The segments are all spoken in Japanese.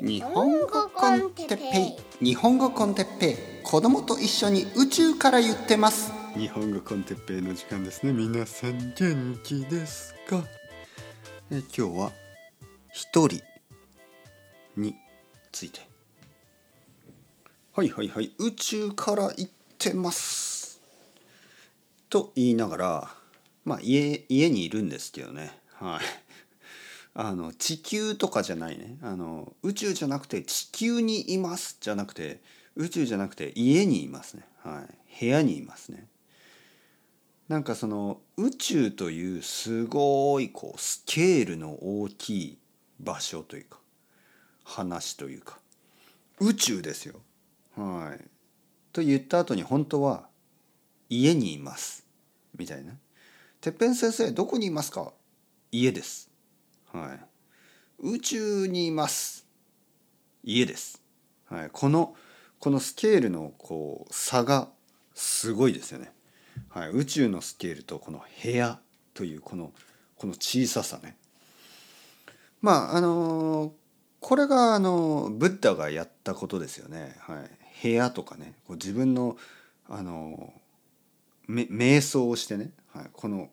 日本語コンテッペイ。日本語コンテッペイ。子供と一緒に宇宙から言ってます。日本語コンテッペイの時間ですね。皆さん元気ですか？え今日は一人について。はいはいはい宇宙から言ってます。と言いながらまあ家家にいるんですけどね。はいあの地球とかじゃないね。あの宇宙じゃなくて地球にいますじゃなくて宇宙じゃなくて家にいますね。はい。部屋にいますね。なんかその宇宙というすごいこうスケールの大きい場所というか話というか宇宙ですよはい。と言った後に本当は家にいますみたいな。てっぺん先生どこにいますか？家です。はい、宇宙にいます。家です、はい、このこのスケールのこう差がすごいですよね、はい、宇宙のスケールとこの部屋というこのこの小ささね。まああのこれがあのブッダがやったことですよね、はい、部屋とかね。こう自分のあの瞑想をしてね、はい、この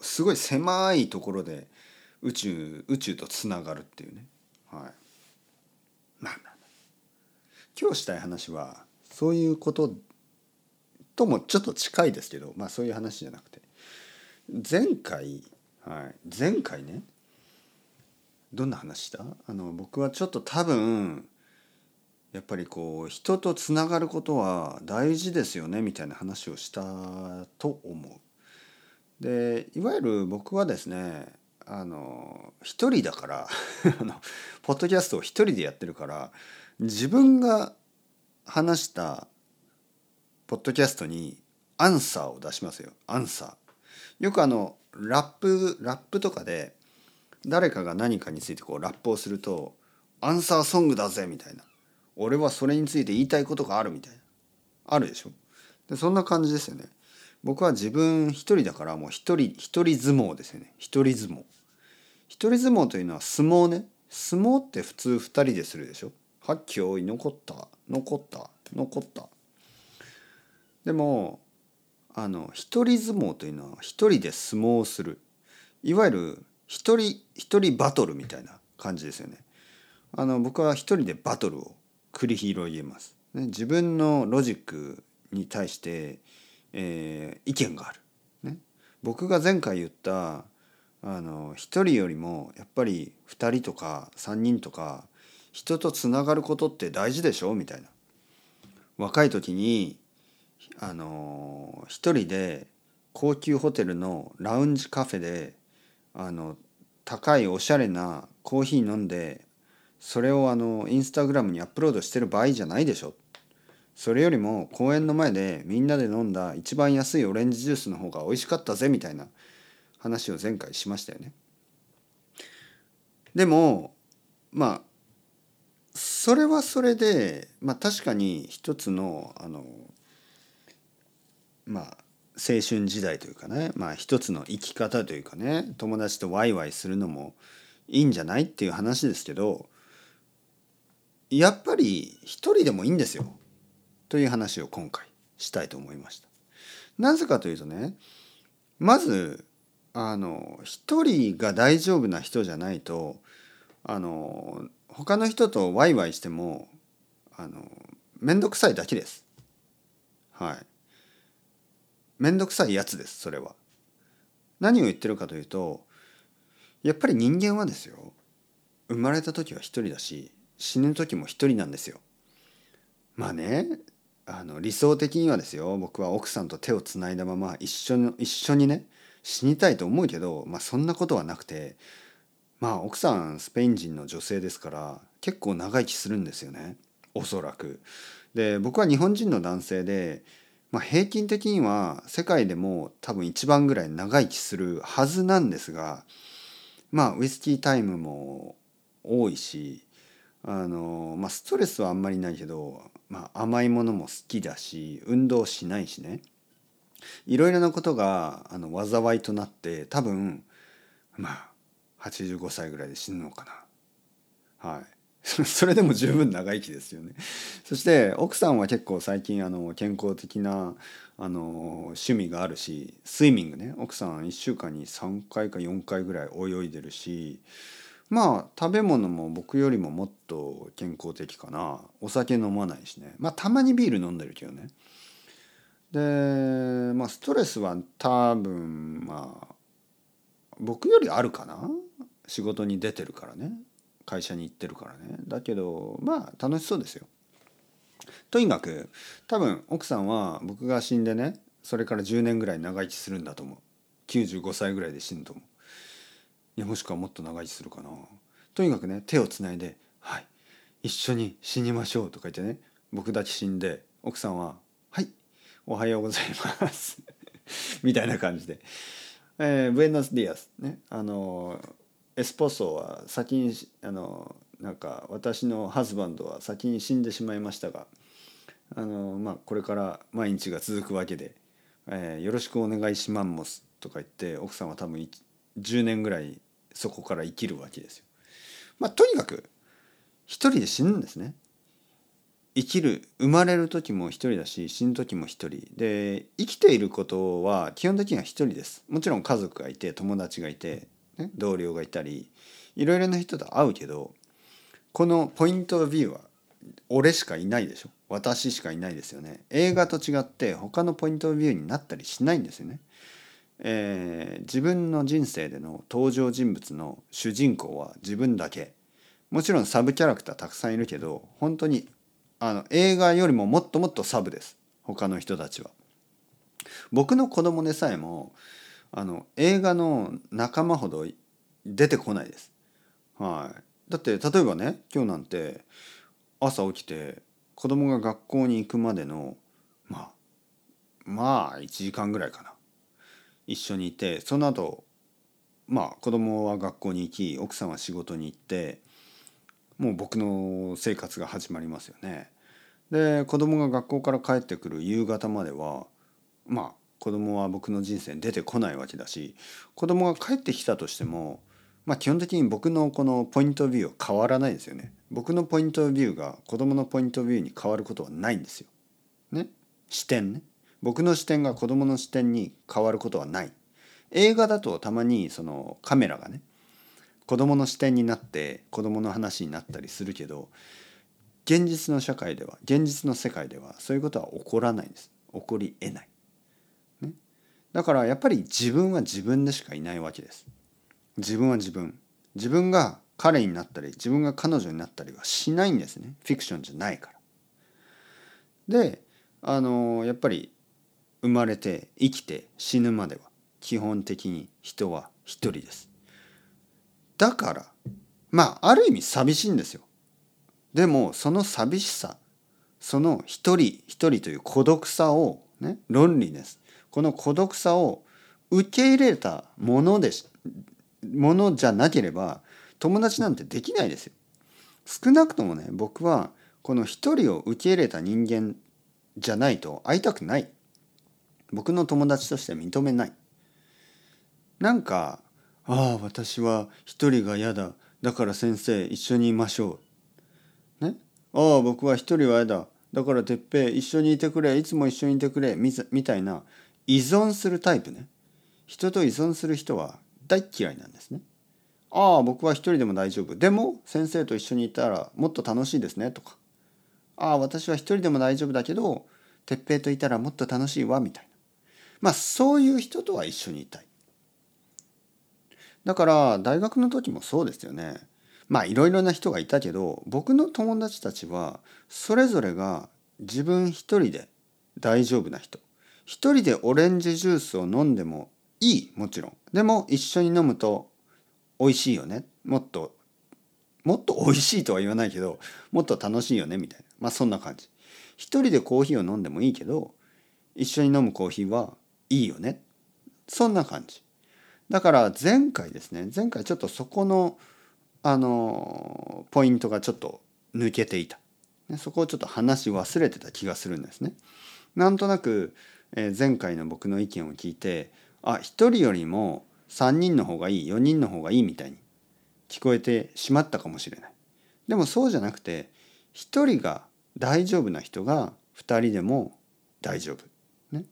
すごい狭いところで宇宙宇宙とつながるっていうね。はい。まあまあ今日したい話はそういうことともちょっと近いですけどまあそういう話じゃなくて。前回、はい、前回ねどんな話した？あの僕はちょっと多分やっぱりこう人とつながることは大事ですよねみたいな話をしたと思う。でいわゆる僕はですねあの一人だから ポッドキャストを一人でやってるから自分が話したポッドキャストにアンサーを出しますよ。アンサー。よくあのラップラップとかで誰かが何かについてこうラップをすると「アンサーソングだぜ」みたいな「俺はそれについて言いたいことがある」みたいな。あるでしょ？でそんな感じですよね。僕は自分一人だからもう一人一人相撲ですよね。一人相撲。一人相撲というのは相撲ね。相撲って普通二人でするでしょ。はっきょい残った。残った。残った。でもあの一人相撲というのは一人で相撲をする。いわゆる一人一人バトルみたいな感じですよね。あの僕は一人でバトルを繰り広げます、ね、自分のロジックに対してえー、意見がある、ね、僕が前回言ったあの1人よりもやっぱり2人とか3人とか人とつながることって大事でしょ？みたいな。若い時にあの一人で高級ホテルのラウンジカフェであの高いおしゃれなコーヒー飲んでそれをあのインスタグラムにアップロードしてる場合じゃないでしょ。それよりも公園の前でみんなで飲んだ一番安いオレンジジュースの方が美味しかったぜみたいな。話を前回しましたよね。でもまあそれはそれでまあ確かに一つのあのまあ青春時代というかねまあ一つの生き方というかね友達とワイワイするのもいいんじゃないっていう話ですけどやっぱり一人でもいいんですよ。という話を今回したいと思いました。なぜかというとねまずあの一人が大丈夫な人じゃないとあの他の人とワイワイしてもあの面倒くさいだけです。はい。面倒くさいやつですそれは。何を言ってるかというとやっぱり人間はですよ生まれた時は一人だし死ぬ時も一人なんですよ。まあねあの理想的にはですよ僕は奥さんと手をつないだまま一緒に一緒にね死にたいと思うけど、まあ、そんなことはなくてまあ奥さんスペイン人の女性ですから結構長生きするんですよねおそらく。で僕は日本人の男性で、まあ、平均的には世界でも多分一番ぐらい長生きするはずなんですがまあウイスキータイムも多いしあのまあストレスはあんまりないけど、まあ、甘いものも好きだし運動しないしねいろいろなことがあの災いとなって多分まあ85歳ぐらいで死ぬのかな。はい。それでも十分長生きですよね。そして奥さんは結構最近あの健康的なあの趣味があるしスイミングね。奥さん1週間に3回か4回ぐらい泳いでるしまあ食べ物も僕よりももっと健康的かな。お酒飲まないしね。まあたまにビール飲んでるけどね。でまあストレスは多分まあ僕よりあるかな？仕事に出てるからね。会社に行ってるからね。だけどまあ楽しそうですよ。とにかく多分奥さんは僕が死んでねそれから10年ぐらい長生きするんだと思う。95歳ぐらいで死ぬと思う。いやもしくはもっと長生きするかな。とにかくね手をつないで「はい一緒に死にましょう」とか言ってね僕だけ死んで奥さんは「おはようございます」みたいな感じで「えー、ブエノスディアス」ねあのエスポソは先にあのなんか私のハズバンドは先に死んでしまいましたがあの、まあ、これから毎日が続くわけで、えー、よろしくお願いします」とか言って奥さんは多分10年ぐらいそこから生きるわけですよ。まあ、とにかく一人で死ぬんですね。生きる生まれる時も一人だし死ぬ時も一人。で生きていることは基本的には一人です。もちろん家族がいて友達がいて、ね、同僚がいたりいろいろな人と会うけどこのポイントビューは俺しかいないでしょ。私しかいないですよね。映画と違って他のポイントビューになったりしないんですよね。えー、自分の人生での登場人物の主人公は自分だけ。もちろんサブキャラクターたくさんいるけど本当にあの映画よりももっともっとサブです他の人たちは。僕の子供でさえもあの映画の仲間ほど出てこないです。はい、だって例えばね今日なんて朝起きて子供が学校に行くまでのまあまあ1時間ぐらいかな一緒にいてその後まあ子供は学校に行き奥さんは仕事に行ってもう僕の生活が始まりますよね。で子供が学校から帰ってくる夕方まではまあ子供は僕の人生に出てこないわけだし子供が帰ってきたとしてもまあ基本的に僕のこのポイントビューは変わらないですよね。僕のポイントビューが子供のポイントビューに変わることはないんですよ。ね視点ね。僕の視点が子供の視点に変わることはない映画だとたまにそのカメラがね子供の視点になって子供の話になったりするけど現実の社会では現実の世界ではそういうことは起こらないんです。起こりえない、ね、だからやっぱり自分は自分でしかいないわけです。自分は自分。自分が彼になったり自分が彼女になったりはしないんですね。フィクションじゃないから。であのやっぱり生まれて生きて死ぬまでは基本的に人は一人です。だからまあある意味寂しいんですよ。でもその寂しさその一人一人という孤独さをねロンリネスこの孤独さを受け入れたものでしものじゃなければ友達なんてできないですよ。少なくともね僕はこの一人を受け入れた人間じゃないと会いたくない。僕の友達として認めないなんか「ああ私は一人が嫌だ。だから先生一緒にいましょう」ね「ああ僕は一人は嫌だ。だから哲平一緒にいてくれ。いつも一緒にいてくれ」みたいな。依存するタイプね。人と依存する人は大嫌いなんですね。ああ僕は一人でも大丈夫。でも先生と一緒にいたらもっと楽しいですねとか。ああ私は一人でも大丈夫だけど哲平といたらもっと楽しいわみたいな。まあそういう人とは一緒にいたい。だから大学の時もそうですよね。まあいろいろな人がいたけど僕の友達たちはそれぞれが自分一人で大丈夫な人。一人でオレンジジュースを飲んでもいいもちろん。でも一緒に飲むと美味しいよね。もっともっと美味しいとは言わないけどもっと楽しいよねみたいなまあそんな感じ。一人でコーヒーを飲んでもいいけど一緒に飲むコーヒーはいいよねそんな感じだから前回ですね前回ちょっとそこのあのポイントがちょっと抜けていた。そこをちょっと話し忘れてた気がするんですね。なんとなく、え、前回の僕の意見を聞いてあ1人よりも3人の方がいい4人の方がいいみたいに聞こえてしまったかもしれない。でもそうじゃなくて1人が大丈夫な人が2人でも大丈夫。ね、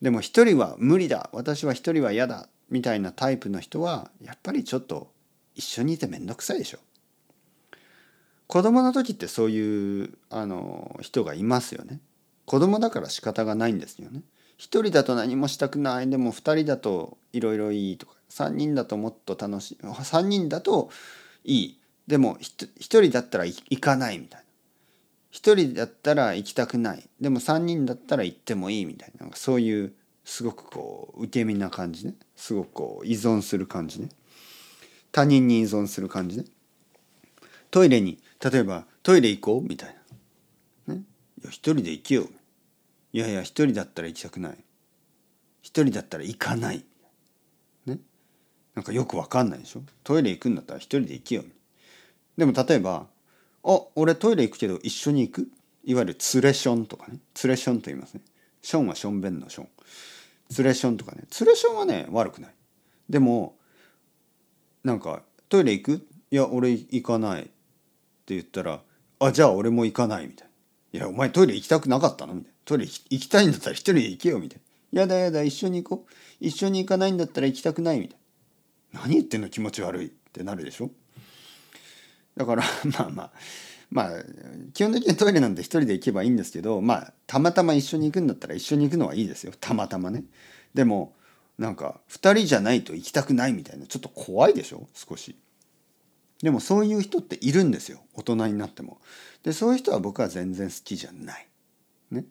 でも1人は無理だ。私は1人は嫌だ。みたいなタイプの人はやっぱりちょっと一緒にいて面倒くさいでしょ。子供の時ってそういうあの人がいますよね。子供だから仕方がないんですよね。一人だと何もしたくないでも二人だといろいろいいとか三人だともっと楽しい三人だといいでも一人だったら行かないみたいな一人だったら行きたくないでも三人だったら行ってもいいみたいなそういうすごくこう受け身な感じね。すごくこう依存する感じね。他人に依存する感じね。トイレに例えばトイレ行こうみたいな、ね、いや一人で行けよ。いやいや一人だったら行きたくない。一人だったら行かない。ね。なんかよくわかんないでしょ。トイレ行くんだったら一人で行けよ。でも例えば「あ俺トイレ行くけど一緒に行く?」いわゆるツレションとかね。ツレションと言いますね。ションはションベンのション。ツレションとかね。ツレションはね悪くない。でもなんか「トイレ行く?」いや俺行かない。って言ったら「あじゃあ俺も行かない」みたいな「いやお前トイレ行きたくなかったの?」みたいな。トイレ行きたいんだったら一人で行けよ。みたいな。やだやだ一緒に行こう。一緒に行かないんだったら行きたくない。みたいな。何言ってんの？気持ち悪い。ってなるでしょ？だから まあまあ。まあ基本的にトイレなんて一人で行けばいいんですけどまあたまたま一緒に行くんだったら一緒に行くのはいいですよたまたまね。でもなんか2人じゃないと行きたくないみたいなちょっと怖いでしょ？少し。でもそういう人っているんですよ大人になっても。でそういう人は僕は全然好きじゃない。ね。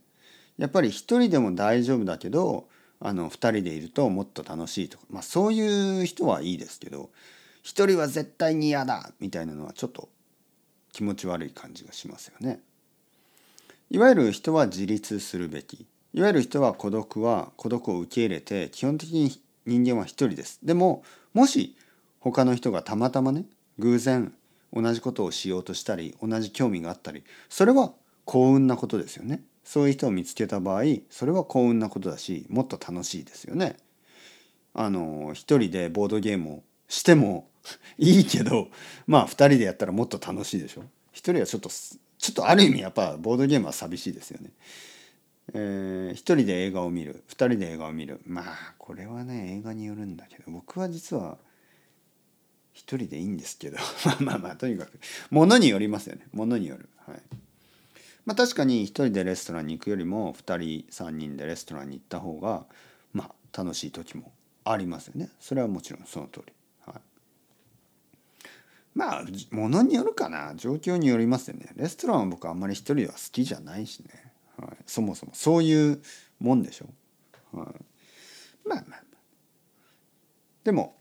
やっぱり一人でも大丈夫だけどあの2人でいるともっと楽しいとか、まあ、そういう人はいいですけど一人は絶対に嫌だみたいなのはちょっと気持ち悪い感じがしますよね。いわゆる人は自立するべきいわゆる人は孤独は孤独を受け入れて基本的に人間は一人です。でももし他の人がたまたまね偶然同じことをしようとしたり同じ興味があったりそれは幸運なことですよね。そういう人を見つけた場合それは幸運なことだしもっと楽しいですよね。あの一人でボードゲームをしても いいけどまあ2人でやったらもっと楽しいでしょ？一人はちょっとちょっとある意味やっぱボードゲームは寂しいですよね。えー、一人で映画を見る。二人で映画を見る。まあこれはね映画によるんだけど僕は実は一人でいいんですけど。まあまあまあとにかく。ものによりますよね。ものによる。はい。まあ、確かに1人でレストランに行くよりも2人3人でレストランに行った方がまあ楽しい時もありますよね。それはもちろんその通り、まあものによるかな。状況によりますよね。レストランは僕あんまり一人は好きじゃないしね、はい、そもそも。そういうもんでしょ、はい、まあまあまあ。でも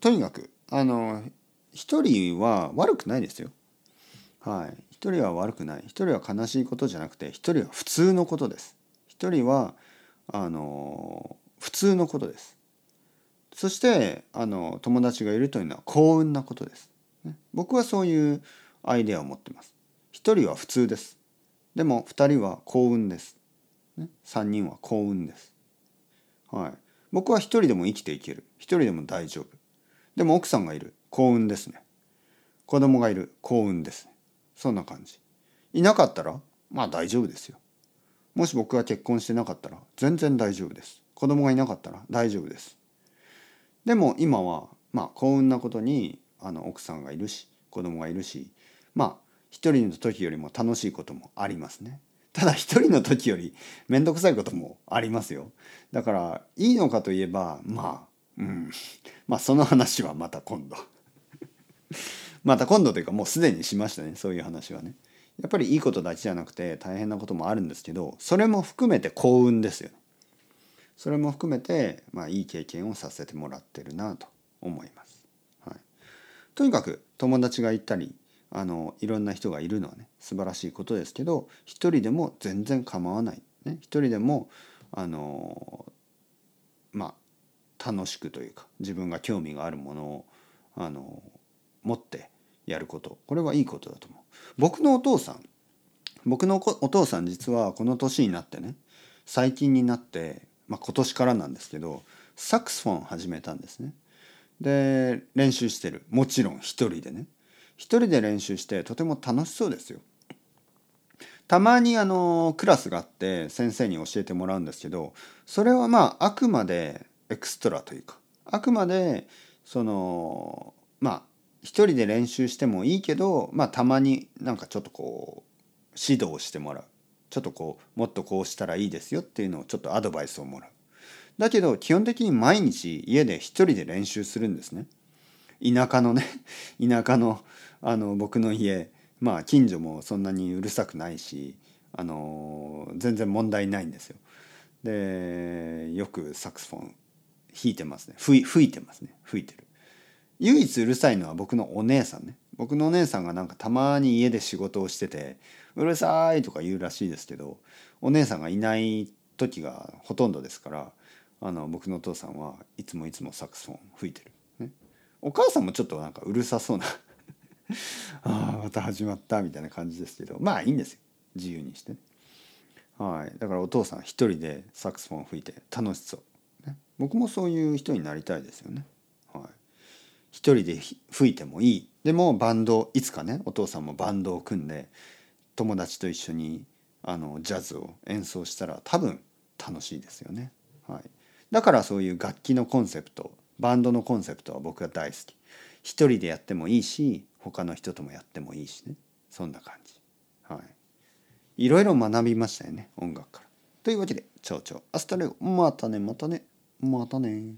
とにかくあの一人は悪くないですよ。はい。一人は悪くない。一人は悲しいことじゃなくて一人は普通のことです。一人はあの普通のことです。そしてあの友達がいるというのは幸運なことです、僕はそういうアイデアを持ってます。一人は普通です。でも二人は幸運です、三人は幸運です。はい。僕は一人でも生きていける。一人でも大丈夫。でも奥さんがいる。幸運ですね。子供がいる。幸運ですね。そんな感じ。いなかったらまあ大丈夫ですよ。もし僕が結婚してなかったら全然大丈夫です。子供がいなかったら大丈夫です。でも今はまあ幸運なことにあの奥さんがいるし子供がいるしまあ一人の時よりも楽しいこともありますねただ一人の時より面倒くさいこともありますよだからいいのかといえばまあうんまあその話はまた今度 また今度というかもうすでにしましたねそういう話はね。やっぱりいいことだけじゃなくて大変なこともあるんですけどそれも含めて幸運ですよ。それも含めて、まあ、いい経験をさせてもらってるなと思います。とにかく友達がいたりあのいろんな人がいるのはね素晴らしいことですけど一人でも全然構わない。ね、一人でもあのまあ楽しくというか自分が興味があるものをあの持ってやること。これはいいことだと思う。僕のお父さん僕のお父さん実はこの年になってね最近になって、まあ、今年からなんですけどサックスフォン始めたんですね。で練習してるもちろん一人でね一人で練習してとても楽しそうですよ。たまにあのクラスがあって先生に教えてもらうんですけどそれはまああくまでエクストラというかあくまでそのまあ一人で練習してもいいけどまあたまになんかちょっとこう指導してもらうちょっとこうもっとこうしたらいいですよっていうのをちょっとアドバイスをもらう。だけど基本的に毎日家で一人で練習するんですね。田舎のね 田舎のあの僕の家まあ近所もそんなにうるさくないしあの全然問題ないんですよ。でよくサクスフォン弾いてますね吹吹いてますね吹いてる。唯一うるさいのは僕のお姉さんね僕のお姉さんがなんかたまに家で仕事をしてて「うるさい」とか言うらしいですけどお姉さんがいない時がほとんどですからあの僕のお父さんはいつもいつもサクスフォン吹いてる、ね、お母さんもちょっとなんかうるさそうな。ああまた始まったみたいな感じですけど。まあいいんですよ。自由にしてね。はい、だからお父さん一人でサクスフォン吹いて楽しそう、ね、僕もそういう人になりたいですよね。一人で吹いてもいい。でもバンドいつかねお父さんもバンドを組んで友達と一緒にあのジャズを演奏したら多分楽しいですよね。はい、だからそういう楽器のコンセプトバンドのコンセプトは僕が大好き。一人でやってもいいし他の人ともやってもいいしね。そんな感じ。はい。いろいろ学びましたよね音楽から。というわけで蝶々アスタレオまたねまたね。またね。